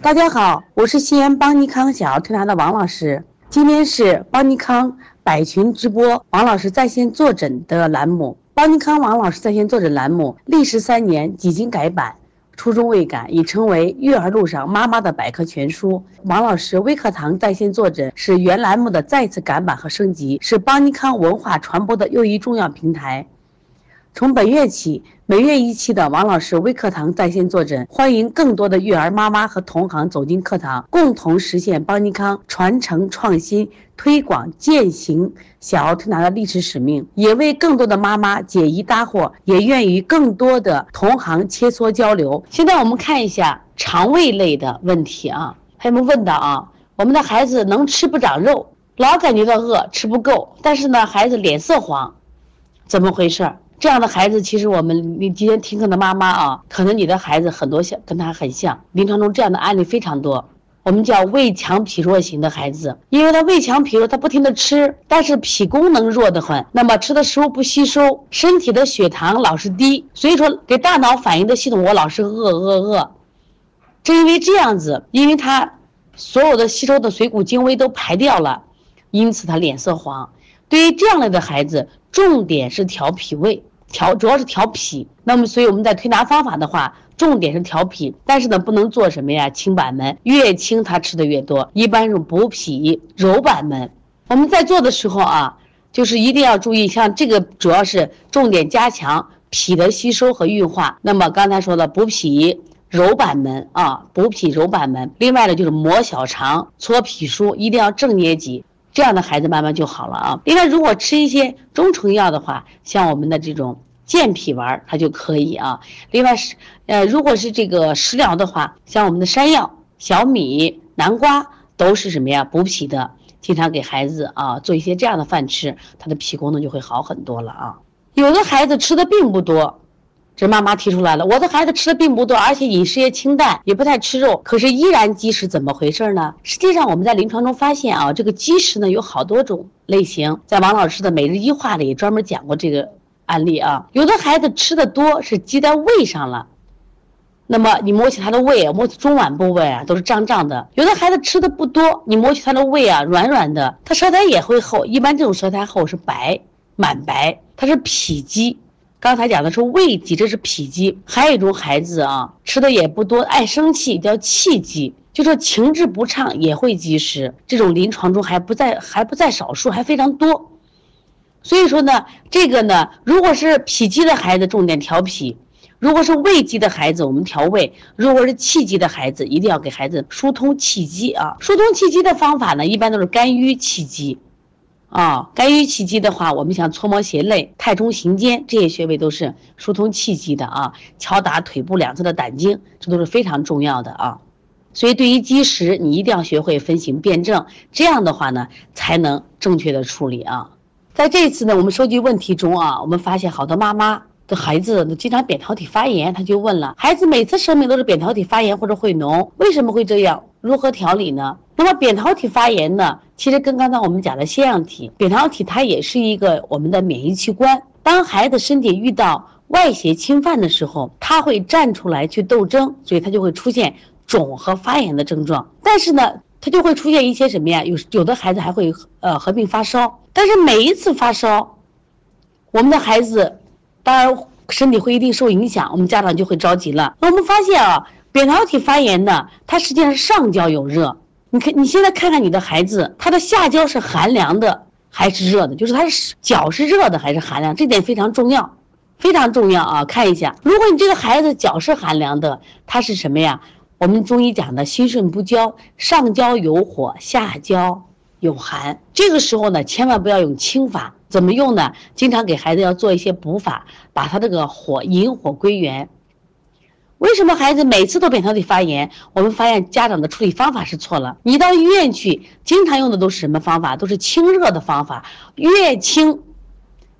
大家好，我是西安邦尼康小儿推拿的王老师。今天是邦尼康百群直播王老师在线坐诊的栏目。邦尼康王老师在线坐诊栏目历时三年，几经改版，初衷未改，已成为育儿路上妈妈的百科全书。王老师微课堂在线坐诊是原栏目的再次改版和升级，是邦尼康文化传播的又一重要平台。从本月起，每月一期的王老师微课堂在线坐诊，欢迎更多的育儿妈妈和同行走进课堂，共同实现邦尼康传承创新、推广践行小儿推拿的历史使命，也为更多的妈妈解疑答惑，也愿与更多的同行切磋交流。现在我们看一下肠胃类的问题啊，还有没问的啊？我们的孩子能吃不长肉，老感觉到饿，吃不够，但是呢，孩子脸色黄，怎么回事？这样的孩子，其实我们你今天听课的妈妈啊，可能你的孩子很多像跟他很像，临床中这样的案例非常多。我们叫胃强脾弱型的孩子，因为他胃强脾弱，他不停的吃，但是脾功能弱得很，那么吃的食物不吸收，身体的血糖老是低，所以说给大脑反应的系统我老是饿饿饿。正因为这样子，因为他所有的吸收的水谷精微都排掉了，因此他脸色黄。对于这样类的孩子，重点是调脾胃。调主要是调脾，那么所以我们在推拿方法的话，重点是调脾，但是呢不能做什么呀？清板门越清他吃的越多，一般是补脾揉板门。我们在做的时候啊，就是一定要注意，像这个主要是重点加强脾的吸收和运化。那么刚才说的补脾揉板门啊，补脾揉板门。另外呢就是磨小肠搓脾腧，一定要正捏脊。这样的孩子慢慢就好了啊。另外，如果吃一些中成药的话，像我们的这种健脾丸，它就可以啊。另外是，呃，如果是这个食疗的话，像我们的山药、小米、南瓜都是什么呀？补脾的，经常给孩子啊做一些这样的饭吃，他的脾功能就会好很多了啊。有的孩子吃的并不多。这妈妈提出来了，我的孩子吃的并不多，而且饮食也清淡，也不太吃肉，可是依然积食，怎么回事呢？实际上我们在临床中发现啊，这个积食呢有好多种类型，在王老师的每日一话里专门讲过这个案例啊。有的孩子吃的多是积在胃上了，那么你摸起他的胃，摸起中脘部位啊都是胀胀的；有的孩子吃的不多，你摸起他的胃啊软软的，他舌苔也会厚，一般这种舌苔厚是白满白，它是脾积。刚才讲的是胃积，这是脾积。还有一种孩子啊，吃的也不多，爱生气，叫气积，就说情志不畅也会积食。这种临床中还不在还不在少数，还非常多。所以说呢，这个呢，如果是脾积的孩子，重点调脾；如果是胃积的孩子，我们调胃；如果是气积的孩子，一定要给孩子疏通气机啊。疏通气机的方法呢，一般都是肝郁气机。啊，肝郁气机的话，我们想搓摩胁肋、太冲、行间这些穴位都是疏通气机的啊。敲打腿部两侧的胆经，这都是非常重要的啊。所以对于积食，你一定要学会分型辩证，这样的话呢，才能正确的处理啊。在这次呢，我们收集问题中啊，我们发现好多妈妈的孩子经常扁桃体发炎，他就问了：孩子每次生病都是扁桃体发炎或者会脓，为什么会这样？如何调理呢？那么扁桃体发炎呢？其实跟刚才我们讲的腺样体、扁桃体，它也是一个我们的免疫器官。当孩子身体遇到外邪侵犯的时候，他会站出来去斗争，所以他就会出现肿和发炎的症状。但是呢，他就会出现一些什么呀？有有的孩子还会呃合并发烧。但是每一次发烧，我们的孩子当然身体会一定受影响，我们家长就会着急了。那我们发现啊，扁桃体发炎呢，它实际上是上焦有热。你看，你现在看看你的孩子，他的下焦是寒凉的还是热的？就是他是脚是热的还是寒凉？这点非常重要，非常重要啊！看一下，如果你这个孩子脚是寒凉的，他是什么呀？我们中医讲的心肾不交，上焦有火，下焦有寒。这个时候呢，千万不要用清法，怎么用呢？经常给孩子要做一些补法，把他这个火引火归元。为什么孩子每次都扁桃体发炎？我们发现家长的处理方法是错了。你到医院去，经常用的都是什么方法？都是清热的方法，越清，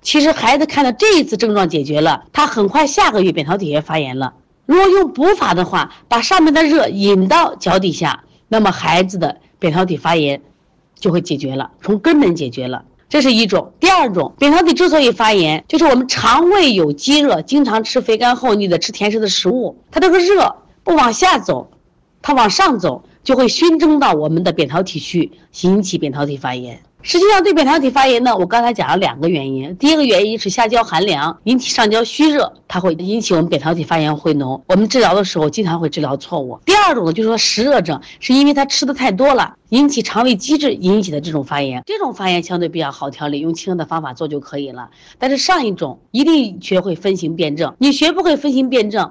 其实孩子看到这一次症状解决了，他很快下个月扁桃体也发炎了。如果用补法的话，把上面的热引到脚底下，那么孩子的扁桃体发炎就会解决了，从根本解决了。这是一种，第二种，扁桃体之所以发炎，就是我们肠胃有积热，经常吃肥甘厚腻的、吃甜食的食物，它这个热不往下走，它往上走就会熏蒸到我们的扁桃体去，引起扁桃体发炎。实际上，对扁桃体发炎呢，我刚才讲了两个原因。第一个原因是下焦寒凉引起上焦虚热，它会引起我们扁桃体发炎回脓。我们治疗的时候经常会治疗错误。第二种呢，就是说湿热症，是因为他吃的太多了，引起肠胃积滞引起的这种发炎。这种发炎相对比较好调理，用清热的方法做就可以了。但是上一种一定学会分型辨证，你学不会分型辨证。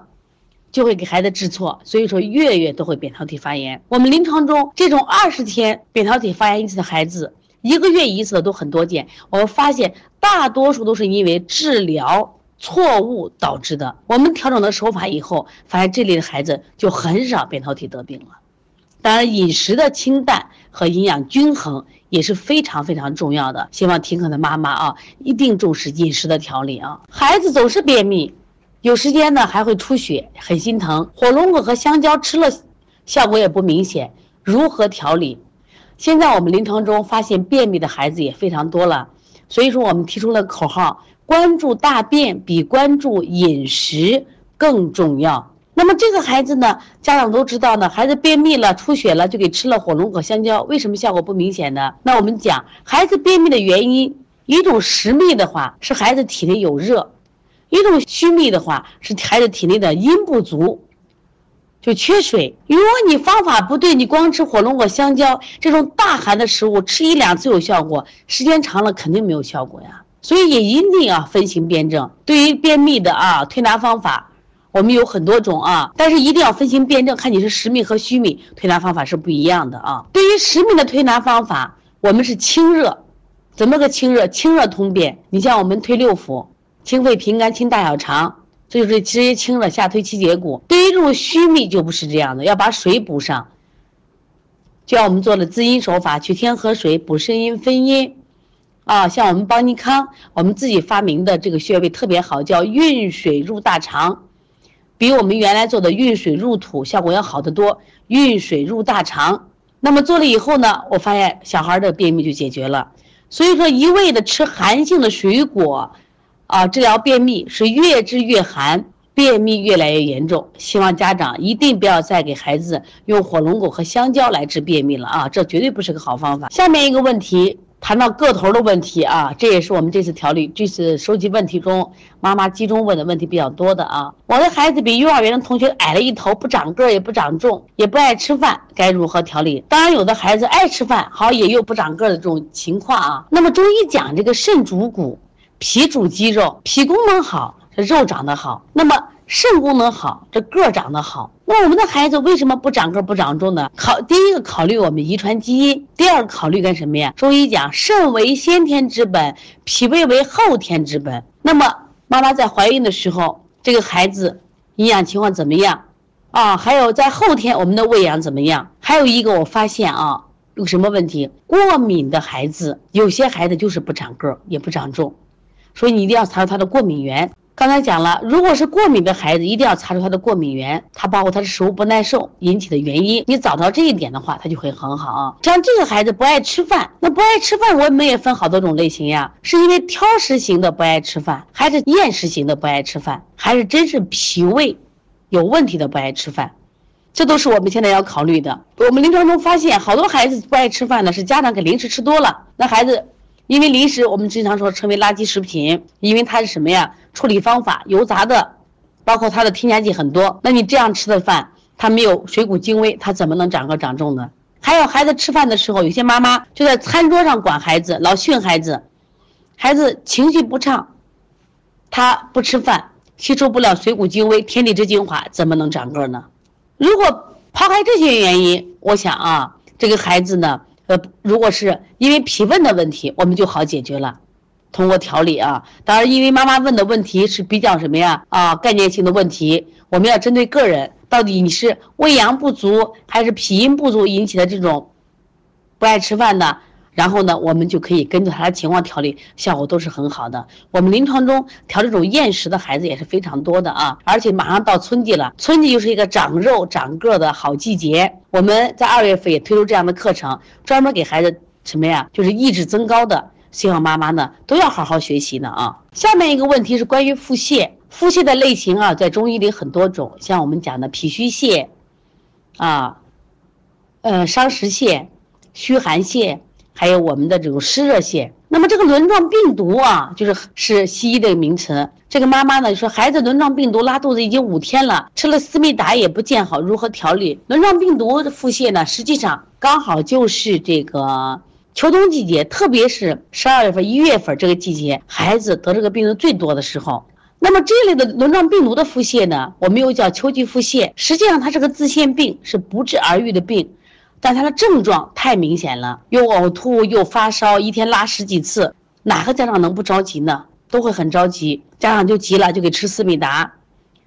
就会给孩子治错，所以说月月都会扁桃体发炎。我们临床中这种二十天扁桃体发炎一次的孩子，一个月一次的都很多见。我们发现大多数都是因为治疗错误导致的。我们调整了手法以后，发现这类的孩子就很少扁桃体得病了。当然，饮食的清淡和营养均衡也是非常非常重要的。希望听课的妈妈啊，一定重视饮食的调理啊。孩子总是便秘。有时间呢还会出血，很心疼。火龙果和香蕉吃了，效果也不明显。如何调理？现在我们临床中发现便秘的孩子也非常多了，所以说我们提出了口号：关注大便比关注饮食更重要。那么这个孩子呢，家长都知道呢，孩子便秘了、出血了，就给吃了火龙果、香蕉，为什么效果不明显呢？那我们讲，孩子便秘的原因，一种实秘的话是孩子体内有热。一种虚秘的话是孩子体内的阴不足，就缺水。如果你方法不对，你光吃火龙果、香蕉这种大寒的食物，吃一两次有效果，时间长了肯定没有效果呀。所以也一定要分型辩证。对于便秘的啊，推拿方法我们有很多种啊，但是一定要分型辩证，看你是实秘和虚秘，推拿方法是不一样的啊。对于实秘的推拿方法，我们是清热，怎么个清热？清热通便。你像我们推六腑。清肺平肝清大小肠，这就是直接清了下推七节骨。对于这种虚秘就不是这样的，要把水补上。就像我们做的滋阴手法，取天河水补肾阴分阴。啊，像我们邦尼康，我们自己发明的这个穴位特别好，叫运水入大肠，比我们原来做的运水入土效果要好得多。运水入大肠，那么做了以后呢，我发现小孩的便秘就解决了。所以说，一味的吃寒性的水果。啊，治疗便秘是越治越寒，便秘越来越严重。希望家长一定不要再给孩子用火龙果和香蕉来治便秘了啊，这绝对不是个好方法。下面一个问题，谈到个头的问题啊，这也是我们这次调理、这次收集问题中妈妈集中问的问题比较多的啊。我的孩子比幼儿园的同学矮了一头，不长个儿也不长重，也不爱吃饭，该如何调理？当然，有的孩子爱吃饭，好也有不长个儿的这种情况啊。那么中医讲这个肾主骨。脾主肌肉，脾功能好，这肉长得好；那么肾功能好，这个长得好。那我们的孩子为什么不长个不长重呢？考第一个考虑我们遗传基因，第二个考虑干什么呀？中医讲肾为先天之本，脾胃为后天之本。那么妈妈在怀孕的时候，这个孩子营养情况怎么样？啊，还有在后天我们的喂养怎么样？还有一个我发现啊，有什么问题？过敏的孩子，有些孩子就是不长个儿也不长重。所以你一定要查出他的过敏源。刚才讲了，如果是过敏的孩子，一定要查出他的过敏源，他包括他的食物不耐受引起的原因。你找到这一点的话，他就会很好啊。像这个孩子不爱吃饭，那不爱吃饭，我们也分好多种类型呀，是因为挑食型的不爱吃饭，还是厌食型的不爱吃饭，还是真是脾胃有问题的不爱吃饭？这都是我们现在要考虑的。我们临床中发现，好多孩子不爱吃饭呢，是家长给零食吃多了，那孩子。因为零食我们经常说称为垃圾食品，因为它是什么呀？处理方法油炸的，包括它的添加剂很多。那你这样吃的饭，它没有水谷精微，它怎么能长个长重呢？还有孩子吃饭的时候，有些妈妈就在餐桌上管孩子，老训孩子，孩子情绪不畅，他不吃饭，吸收不了水谷精微、天地之精华，怎么能长个呢？如果抛开这些原因，我想啊，这个孩子呢？呃，如果是因为脾问的问题，我们就好解决了，通过调理啊。当然，因为妈妈问的问题是比较什么呀？啊，概念性的问题，我们要针对个人，到底你是胃阳不足还是脾阴不足引起的这种不爱吃饭的？然后呢，我们就可以根据他的情况调理，效果都是很好的。我们临床中调这种厌食的孩子也是非常多的啊，而且马上到春季了，春季又是一个长肉长个的好季节。我们在二月份也推出这样的课程，专门给孩子什么呀？就是意志增高的。希望妈妈呢都要好好学习呢啊。下面一个问题是关于腹泻，腹泻的类型啊，在中医里很多种，像我们讲的脾虚泻，啊。呃伤食泻、虚寒泻，还有我们的这种湿热泻。那么这个轮状病毒啊，就是是西医的名词。这个妈妈呢说，孩子轮状病毒拉肚子已经五天了，吃了思密达也不见好，如何调理？轮状病毒的腹泻呢，实际上刚好就是这个秋冬季节，特别是十二月份、一月份这个季节，孩子得这个病的最多的时候。那么这类的轮状病毒的腹泻呢，我们又叫秋季腹泻，实际上它是个自限病，是不治而愈的病。但他的症状太明显了，又呕吐又发烧，一天拉十几次，哪个家长能不着急呢？都会很着急，家长就急了，就给吃思密达，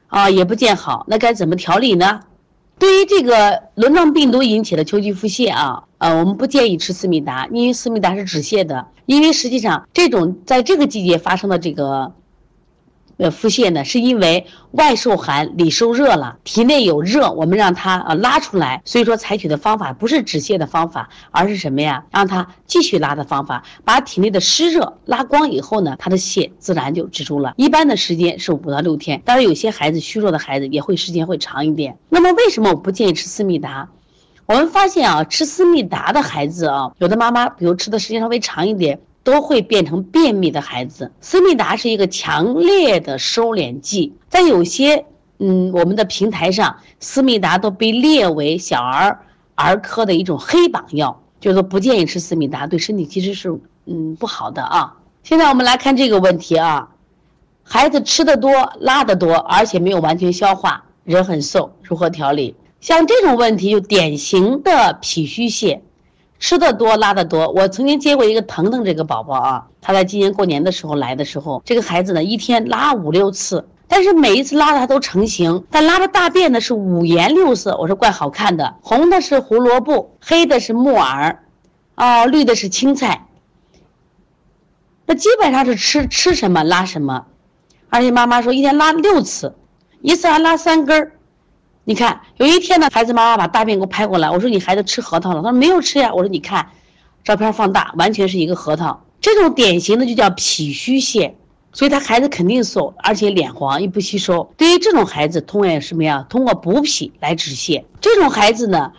啊，也不见好，那该怎么调理呢？对于这个轮状病毒引起的秋季腹泻啊，呃，我们不建议吃思密达，因为思密达是止泻的，因为实际上这种在这个季节发生的这个。呃，腹泻呢，是因为外受寒，里受热了，体内有热，我们让它呃拉出来。所以说，采取的方法不是止泻的方法，而是什么呀？让它继续拉的方法，把体内的湿热拉光以后呢，它的泻自然就止住了。一般的时间是五到六天，当然有些孩子虚弱的孩子也会时间会长一点。那么为什么我不建议吃思密达？我们发现啊，吃思密达的孩子啊，有的妈妈比如吃的时间稍微长一点。都会变成便秘的孩子。思密达是一个强烈的收敛剂，在有些嗯我们的平台上，思密达都被列为小儿儿科的一种黑榜药，就是说不建议吃思密达，对身体其实是嗯不好的啊。现在我们来看这个问题啊，孩子吃的多，拉的多，而且没有完全消化，人很瘦，如何调理？像这种问题就典型的脾虚泻。吃的多，拉的多。我曾经接过一个腾腾这个宝宝啊，他在今年过年的时候来的时候，这个孩子呢一天拉五六次，但是每一次拉的他都成型，但拉的大便呢是五颜六色。我说怪好看的，红的是胡萝卜，黑的是木耳，哦，绿的是青菜。那基本上是吃吃什么拉什么，而且妈妈说一天拉六次，一次还拉三根儿。你看，有一天呢，孩子妈妈把大便给我拍过来，我说你孩子吃核桃了，他说没有吃呀。我说你看，照片放大，完全是一个核桃。这种典型的就叫脾虚泻，所以他孩子肯定瘦，而且脸黄，又不吸收。对于这种孩子，通过什么呀？通过补脾来止泻。这种孩子呢，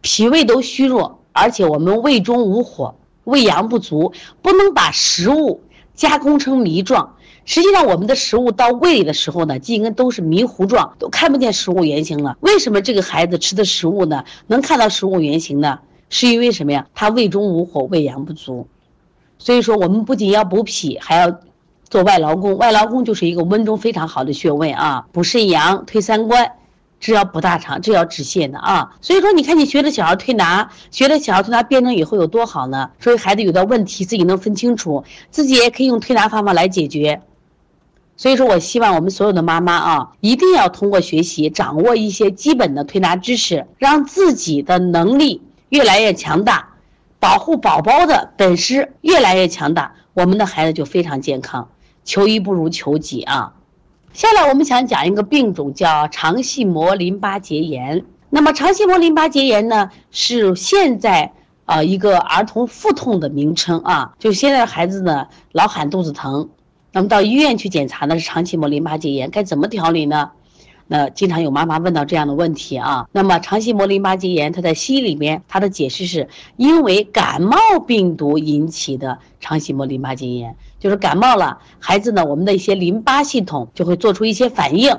脾胃都虚弱，而且我们胃中无火，胃阳不足，不能把食物加工成糜状。实际上，我们的食物到胃里的时候呢，应该都是迷糊状，都看不见食物原形了。为什么这个孩子吃的食物呢，能看到食物原形呢？是因为什么呀？他胃中无火，胃阳不足。所以说，我们不仅要补脾，还要做外劳宫。外劳宫就是一个温中非常好的穴位啊，补肾阳、推三关，这要补大肠，这要止泻的啊。所以说，你看你学了小儿推拿，学了小儿推拿辩证以后有多好呢？所以孩子有的问题自己能分清楚，自己也可以用推拿方法来解决。所以说我希望我们所有的妈妈啊，一定要通过学习掌握一些基本的推拿知识，让自己的能力越来越强大，保护宝宝的本事越来越强大，我们的孩子就非常健康。求医不如求己啊！下来我们想讲一个病种，叫肠系膜淋巴结炎。那么肠系膜淋巴结炎呢，是现在啊一个儿童腹痛的名称啊，就现在孩子呢老喊肚子疼。那么到医院去检查呢是肠系膜淋巴结炎，该怎么调理呢？那经常有妈妈问到这样的问题啊。那么肠系膜淋巴结炎，它在西医里面它的解释是因为感冒病毒引起的肠系膜淋巴结炎，就是感冒了，孩子呢我们的一些淋巴系统就会做出一些反应，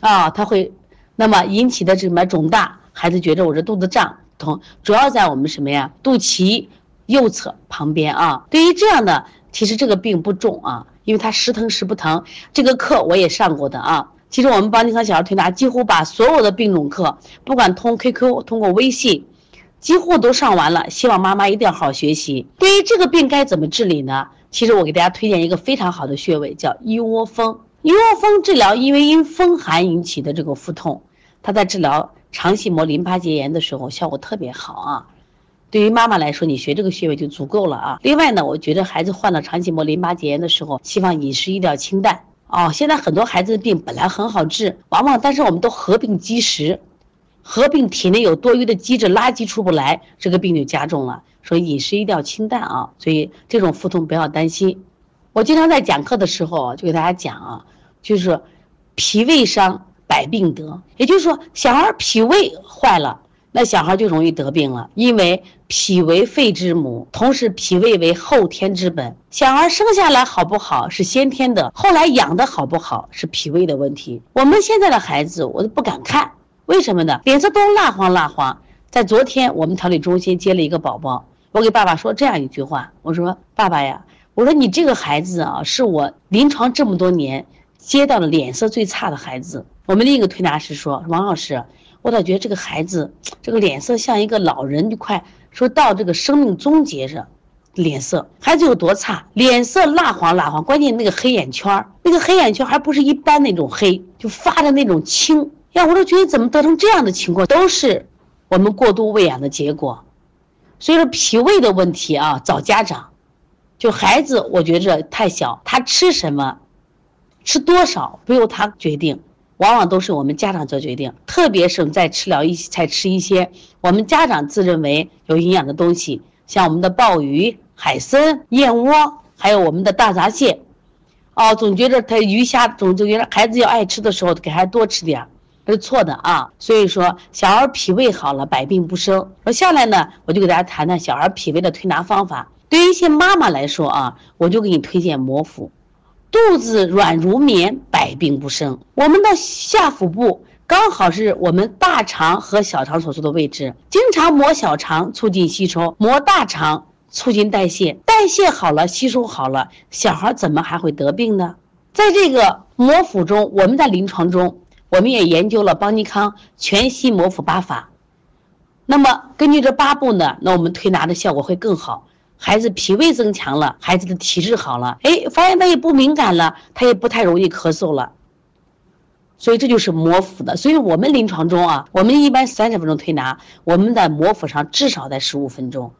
啊，它会，那么引起的什么肿大，孩子觉得我这肚子胀疼，主要在我们什么呀肚脐右侧旁边啊。对于这样的，其实这个病不重啊。因为他时疼时不疼，这个课我也上过的啊。其实我们邦尼康小儿推拿几乎把所有的病种课，不管通 QQ 通过微信，几乎都上完了。希望妈妈一定要好好学习。对于这个病该怎么治理呢？其实我给大家推荐一个非常好的穴位，叫一窝蜂。一窝蜂治疗，因为因风寒引起的这个腹痛，它在治疗肠系膜淋巴结炎的时候效果特别好啊。对于妈妈来说，你学这个穴位就足够了啊。另外呢，我觉得孩子患了肠系膜淋巴结炎的时候，希望饮食一定要清淡哦。现在很多孩子的病本来很好治，往往但是我们都合并积食，合并体内有多余的积滞垃圾出不来，这个病就加重了。所以饮食一定要清淡啊。所以这种腹痛不要担心。我经常在讲课的时候就给大家讲啊，就是脾胃伤百病得，也就是说小孩脾胃坏了。那小孩就容易得病了，因为脾为肺之母，同时脾胃为后天之本。小孩生下来好不好是先天的，后来养的好不好是脾胃的问题。我们现在的孩子我都不敢看，为什么呢？脸色都蜡黄蜡黄。在昨天我们调理中心接了一个宝宝，我给爸爸说这样一句话，我说爸爸呀，我说你这个孩子啊，是我临床这么多年接到的脸色最差的孩子。我们另一个推拿师说，王老师。我倒觉得这个孩子，这个脸色像一个老人，就快说到这个生命终结着，脸色孩子有多差？脸色蜡黄蜡黄，关键那个黑眼圈那个黑眼圈还不是一般那种黑，就发的那种青。呀，我都觉得怎么得成这样的情况，都是我们过度喂养的结果。所以说脾胃的问题啊，找家长，就孩子，我觉着太小，他吃什么，吃多少不由他决定。往往都是我们家长做决定，特别是在吃了一些才吃一些我们家长自认为有营养的东西，像我们的鲍鱼、海参、燕窝，还有我们的大闸蟹，哦，总觉得他鱼虾总就觉得孩子要爱吃的时候，给孩子多吃点，这是错的啊。所以说，小儿脾胃好了，百病不生。那下来呢，我就给大家谈谈小儿脾胃的推拿方法。对于一些妈妈来说啊，我就给你推荐摩腹。肚子软如棉，百病不生。我们的下腹部刚好是我们大肠和小肠所处的位置，经常磨小肠，促进吸收；磨大肠，促进代谢。代谢好了，吸收好了，小孩怎么还会得病呢？在这个摩腹中，我们在临床中，我们也研究了邦尼康全息摩腹八法。那么根据这八步呢，那我们推拿的效果会更好。孩子脾胃增强了，孩子的体质好了，哎，发现他也不敏感了，他也不太容易咳嗽了。所以这就是摩腹的。所以我们临床中啊，我们一般三十分钟推拿，我们在摩腹上至少在十五分钟。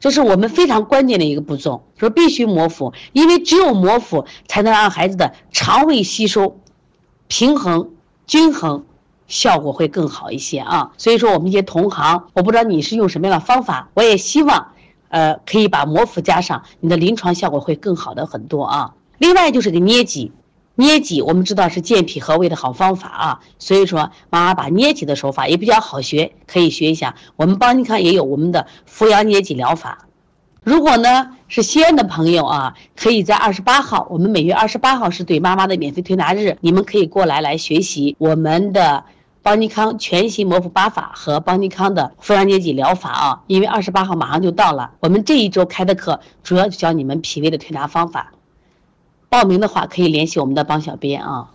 这是我们非常关键的一个步骤，说必须摩腹，因为只有摩腹才能让孩子的肠胃吸收平衡均衡，效果会更好一些啊。所以说我们一些同行，我不知道你是用什么样的方法，我也希望。呃，可以把摩腹加上，你的临床效果会更好的很多啊。另外就是个捏脊，捏脊我们知道是健脾和胃的好方法啊。所以说，妈妈把捏脊的手法也比较好学，可以学一下。我们邦尼康也有我们的扶阳捏脊疗法。如果呢是西安的朋友啊，可以在二十八号，我们每月二十八号是对妈妈的免费推拿日，你们可以过来来学习我们的。邦尼康全息摩腹八法和邦尼康的扶阳捏脊疗法啊，因为二十八号马上就到了，我们这一周开的课主要就教你们脾胃的推拿方法。报名的话可以联系我们的帮小编啊。